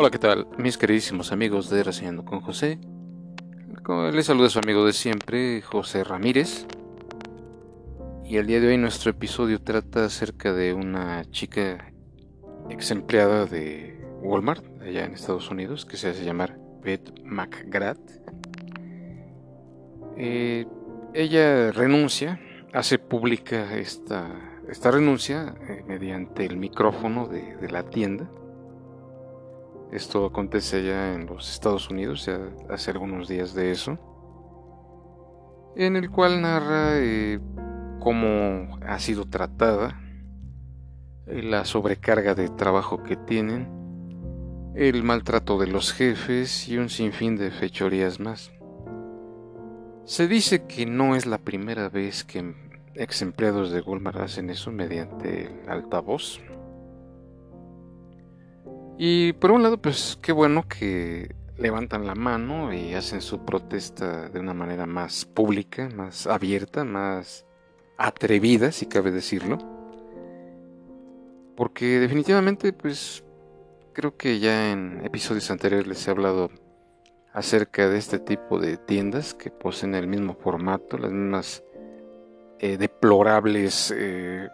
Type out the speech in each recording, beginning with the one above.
Hola, ¿qué tal? Mis queridísimos amigos de Reseñando con José. Les saluda su amigo de siempre, José Ramírez. Y el día de hoy nuestro episodio trata acerca de una chica ex empleada de Walmart, allá en Estados Unidos, que se hace llamar Beth McGrath. Eh, ella renuncia, hace pública esta, esta renuncia eh, mediante el micrófono de la tienda esto acontece ya en los Estados Unidos, hace algunos días de eso, en el cual narra eh, cómo ha sido tratada, eh, la sobrecarga de trabajo que tienen, el maltrato de los jefes y un sinfín de fechorías más. Se dice que no es la primera vez que ex empleados de Walmart hacen eso mediante el altavoz. Y por un lado, pues qué bueno que levantan la mano y hacen su protesta de una manera más pública, más abierta, más atrevida, si cabe decirlo. Porque definitivamente, pues creo que ya en episodios anteriores les he hablado acerca de este tipo de tiendas que poseen el mismo formato, las mismas eh, deplorables eh,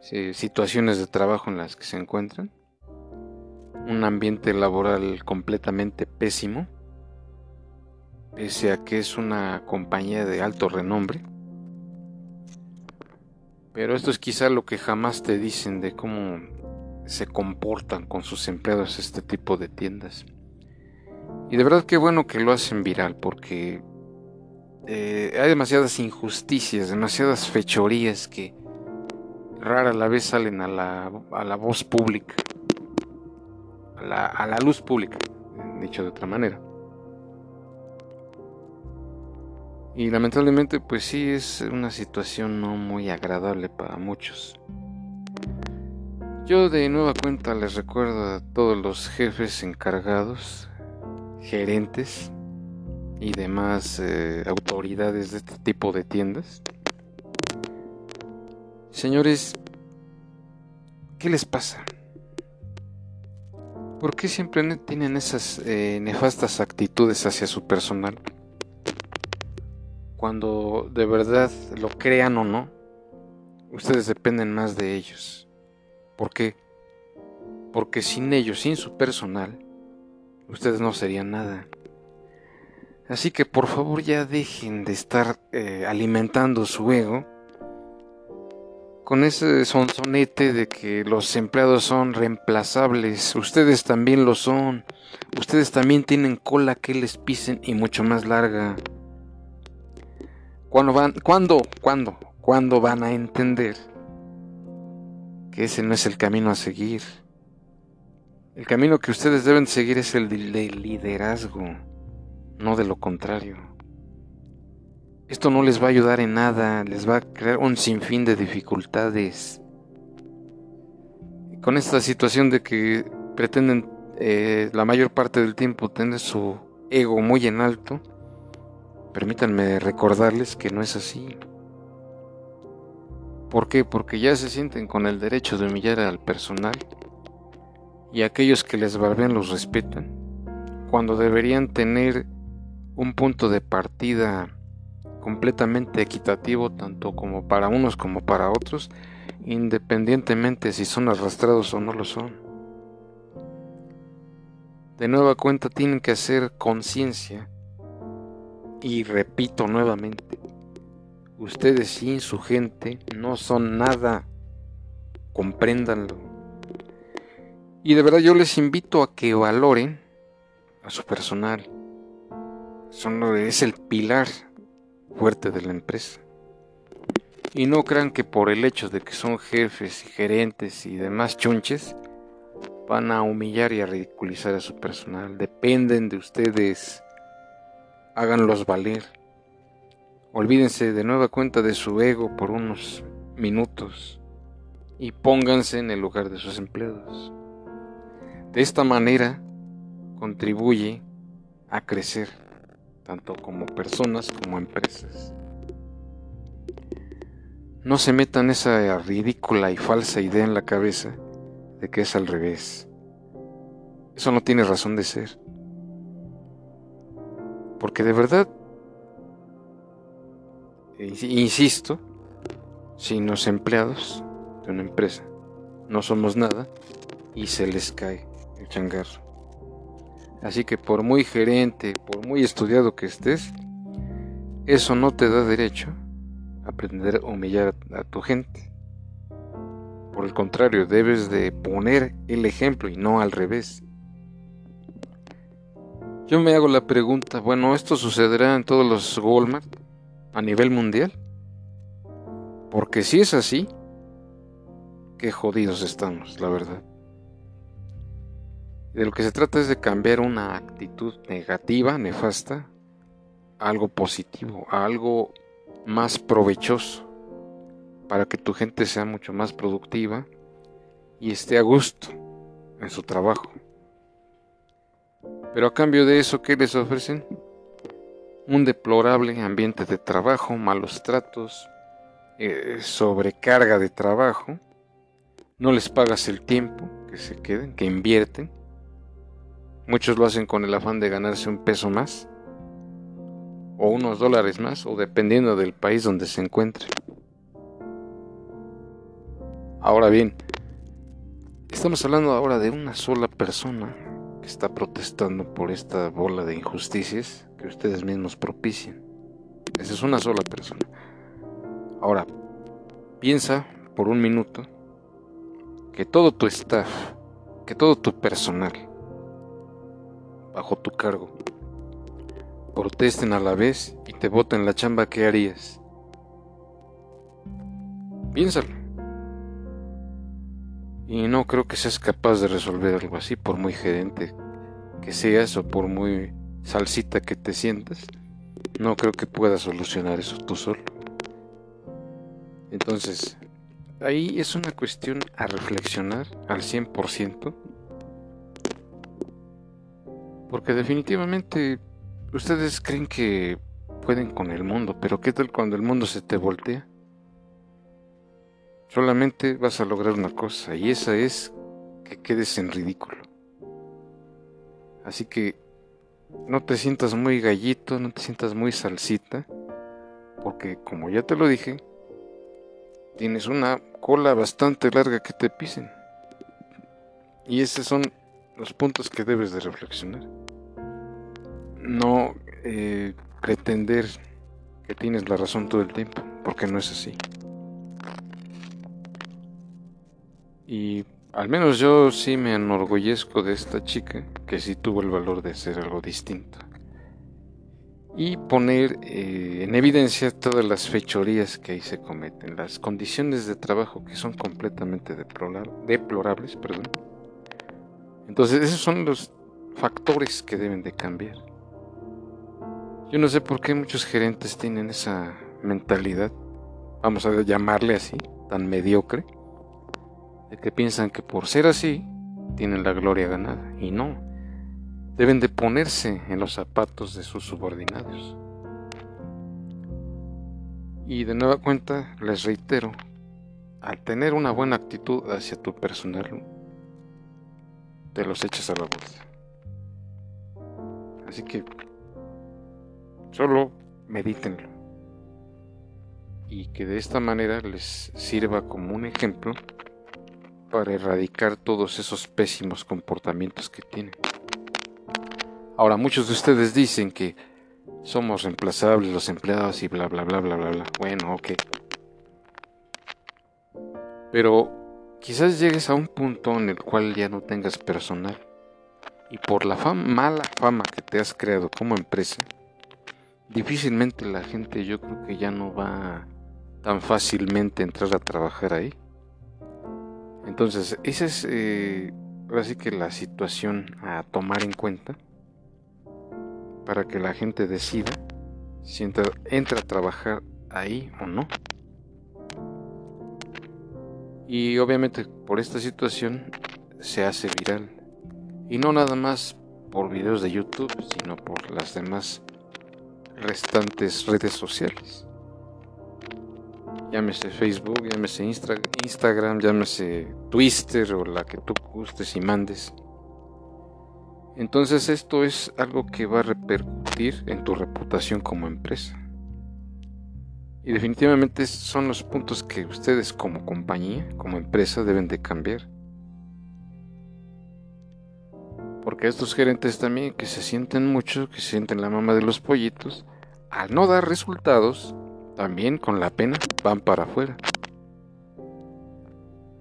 situaciones de trabajo en las que se encuentran un ambiente laboral completamente pésimo, pese a que es una compañía de alto renombre. Pero esto es quizá lo que jamás te dicen de cómo se comportan con sus empleados este tipo de tiendas. Y de verdad que bueno que lo hacen viral porque eh, hay demasiadas injusticias, demasiadas fechorías que rara la vez salen a la, a la voz pública a la, luz pública, dicho de otra manera. Y lamentablemente pues sí es una situación no muy agradable para muchos. Yo de nueva cuenta les recuerdo a todos los jefes encargados, gerentes y demás eh, autoridades de este tipo de tiendas. Señores, ¿qué les pasa? ¿Por qué siempre tienen esas eh, nefastas actitudes hacia su personal? Cuando de verdad lo crean o no, ustedes dependen más de ellos. ¿Por qué? Porque sin ellos, sin su personal, ustedes no serían nada. Así que por favor ya dejen de estar eh, alimentando su ego con ese sonsonete de que los empleados son reemplazables. Ustedes también lo son. Ustedes también tienen cola que les pisen y mucho más larga. ¿Cuándo van, cuándo, cuándo, cuándo van a entender que ese no es el camino a seguir? El camino que ustedes deben seguir es el de liderazgo, no de lo contrario. Esto no les va a ayudar en nada, les va a crear un sinfín de dificultades. con esta situación de que pretenden eh, la mayor parte del tiempo tener su ego muy en alto, permítanme recordarles que no es así. ¿Por qué? Porque ya se sienten con el derecho de humillar al personal y aquellos que les barbean los respetan, cuando deberían tener un punto de partida completamente equitativo tanto como para unos como para otros, independientemente si son arrastrados o no lo son. De nueva cuenta tienen que hacer conciencia y repito nuevamente, ustedes sin su gente no son nada, compréndanlo. Y de verdad yo les invito a que valoren a su personal. Son, es el pilar fuerte de la empresa. Y no crean que por el hecho de que son jefes y gerentes y demás chunches, van a humillar y a ridiculizar a su personal. Dependen de ustedes. Háganlos valer. Olvídense de nueva cuenta de su ego por unos minutos y pónganse en el lugar de sus empleados. De esta manera contribuye a crecer tanto como personas como empresas. No se metan esa ridícula y falsa idea en la cabeza de que es al revés. Eso no tiene razón de ser. Porque de verdad, insisto, sin los empleados de una empresa no somos nada y se les cae el changarro. Así que por muy gerente, por muy estudiado que estés, eso no te da derecho a aprender a humillar a tu gente. Por el contrario, debes de poner el ejemplo y no al revés. Yo me hago la pregunta, bueno, ¿esto sucederá en todos los Walmart a nivel mundial? Porque si es así, qué jodidos estamos, la verdad. De lo que se trata es de cambiar una actitud negativa, nefasta, a algo positivo, a algo más provechoso, para que tu gente sea mucho más productiva y esté a gusto en su trabajo. Pero a cambio de eso, ¿qué les ofrecen? Un deplorable ambiente de trabajo, malos tratos, eh, sobrecarga de trabajo, no les pagas el tiempo que se queden, que invierten. Muchos lo hacen con el afán de ganarse un peso más, o unos dólares más, o dependiendo del país donde se encuentren. Ahora bien, estamos hablando ahora de una sola persona está protestando por esta bola de injusticias que ustedes mismos propician. Esa es una sola persona. Ahora, piensa por un minuto que todo tu staff, que todo tu personal, bajo tu cargo, protesten a la vez y te voten la chamba, ¿qué harías? Piénsalo. Y no creo que seas capaz de resolver algo así, por muy gerente que seas o por muy salsita que te sientas. No creo que puedas solucionar eso tú solo. Entonces, ahí es una cuestión a reflexionar al 100%. Porque definitivamente ustedes creen que pueden con el mundo, pero ¿qué tal cuando el mundo se te voltea? Solamente vas a lograr una cosa y esa es que quedes en ridículo. Así que no te sientas muy gallito, no te sientas muy salsita, porque como ya te lo dije, tienes una cola bastante larga que te pisen. Y esos son los puntos que debes de reflexionar. No eh, pretender que tienes la razón todo el tiempo, porque no es así. Y al menos yo sí me enorgullezco de esta chica que sí tuvo el valor de hacer algo distinto. Y poner eh, en evidencia todas las fechorías que ahí se cometen, las condiciones de trabajo que son completamente deplorables. Perdón. Entonces esos son los factores que deben de cambiar. Yo no sé por qué muchos gerentes tienen esa mentalidad, vamos a llamarle así, tan mediocre de que piensan que por ser así tienen la gloria ganada y no. Deben de ponerse en los zapatos de sus subordinados. Y de nueva cuenta, les reitero, al tener una buena actitud hacia tu personal, te los echas a la bolsa. Así que solo medítenlo. Y que de esta manera les sirva como un ejemplo para erradicar todos esos pésimos comportamientos que tienen. Ahora, muchos de ustedes dicen que somos reemplazables los empleados y bla, bla, bla, bla, bla, bla. Bueno, ok. Pero quizás llegues a un punto en el cual ya no tengas personal. Y por la mala fama que te has creado como empresa, difícilmente la gente yo creo que ya no va tan fácilmente entrar a trabajar ahí. Entonces, esa es eh, que la situación a tomar en cuenta para que la gente decida si entra a trabajar ahí o no. Y obviamente por esta situación se hace viral. Y no nada más por videos de YouTube, sino por las demás restantes redes sociales llámese Facebook, llámese Instagram, llámese Twitter o la que tú gustes y mandes. Entonces esto es algo que va a repercutir en tu reputación como empresa. Y definitivamente son los puntos que ustedes como compañía, como empresa deben de cambiar. Porque estos gerentes también que se sienten mucho, que se sienten la mama de los pollitos, al no dar resultados, también con la pena van para afuera.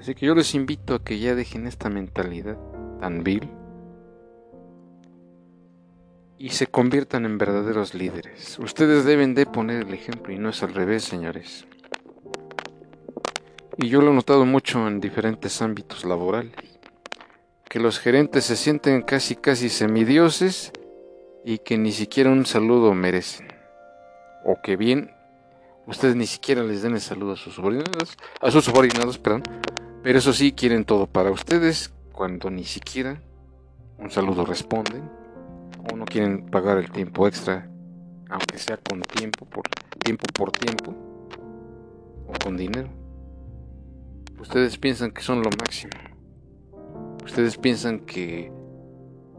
Así que yo les invito a que ya dejen esta mentalidad tan vil y se conviertan en verdaderos líderes. Ustedes deben de poner el ejemplo y no es al revés, señores. Y yo lo he notado mucho en diferentes ámbitos laborales, que los gerentes se sienten casi casi semidioses y que ni siquiera un saludo merecen. O que bien, ustedes ni siquiera les den el saludo a sus subordinados, a sus subordinados, perdón, pero eso sí, quieren todo para ustedes cuando ni siquiera un saludo responden o no quieren pagar el tiempo extra, aunque sea con tiempo por tiempo por tiempo o con dinero. Ustedes piensan que son lo máximo. Ustedes piensan que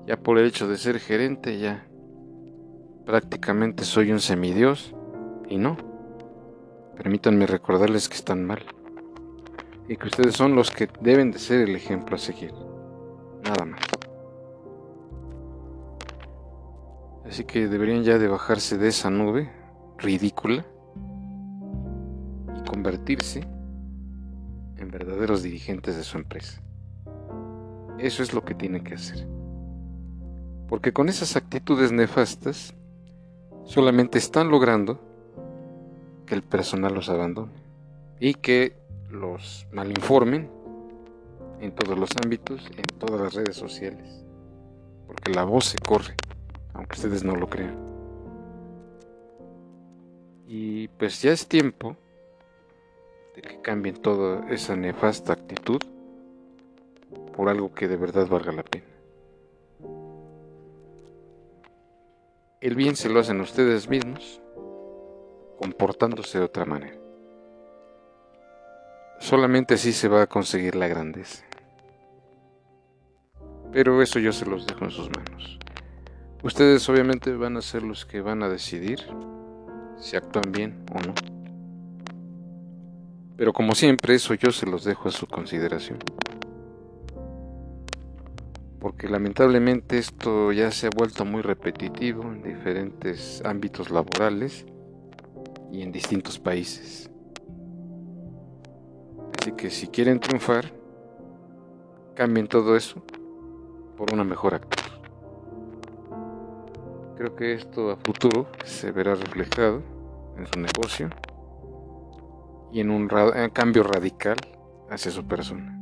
ya por el hecho de ser gerente ya prácticamente soy un semidios y no. Permítanme recordarles que están mal y que ustedes son los que deben de ser el ejemplo a seguir. Nada más. Así que deberían ya de bajarse de esa nube ridícula y convertirse en verdaderos dirigentes de su empresa. Eso es lo que tienen que hacer. Porque con esas actitudes nefastas solamente están logrando que el personal los abandone y que los malinformen en todos los ámbitos, en todas las redes sociales, porque la voz se corre, aunque ustedes no lo crean. Y pues ya es tiempo de que cambien toda esa nefasta actitud por algo que de verdad valga la pena. El bien se lo hacen ustedes mismos, comportándose de otra manera. Solamente así se va a conseguir la grandeza. Pero eso yo se los dejo en sus manos. Ustedes obviamente van a ser los que van a decidir si actúan bien o no. Pero como siempre, eso yo se los dejo a su consideración. Porque lamentablemente esto ya se ha vuelto muy repetitivo en diferentes ámbitos laborales y en distintos países. Así que si quieren triunfar, cambien todo eso por una mejor actitud. Creo que esto a futuro se verá reflejado en su negocio y en un cambio radical hacia su persona.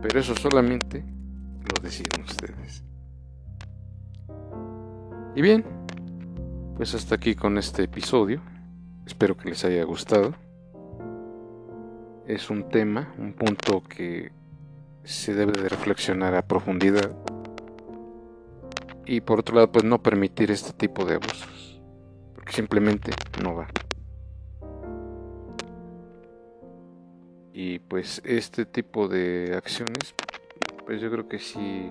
Pero eso solamente lo deciden ustedes. Y bien, pues hasta aquí con este episodio. Espero que les haya gustado es un tema, un punto que se debe de reflexionar a profundidad. Y por otro lado, pues no permitir este tipo de abusos, porque simplemente no va. Y pues este tipo de acciones, pues yo creo que sí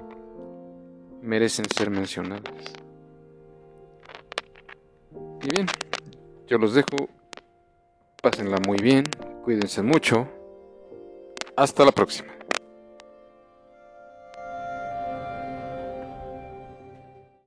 merecen ser mencionadas. Y bien, yo los dejo, pásenla muy bien, Cuídense mucho. Hasta la próxima.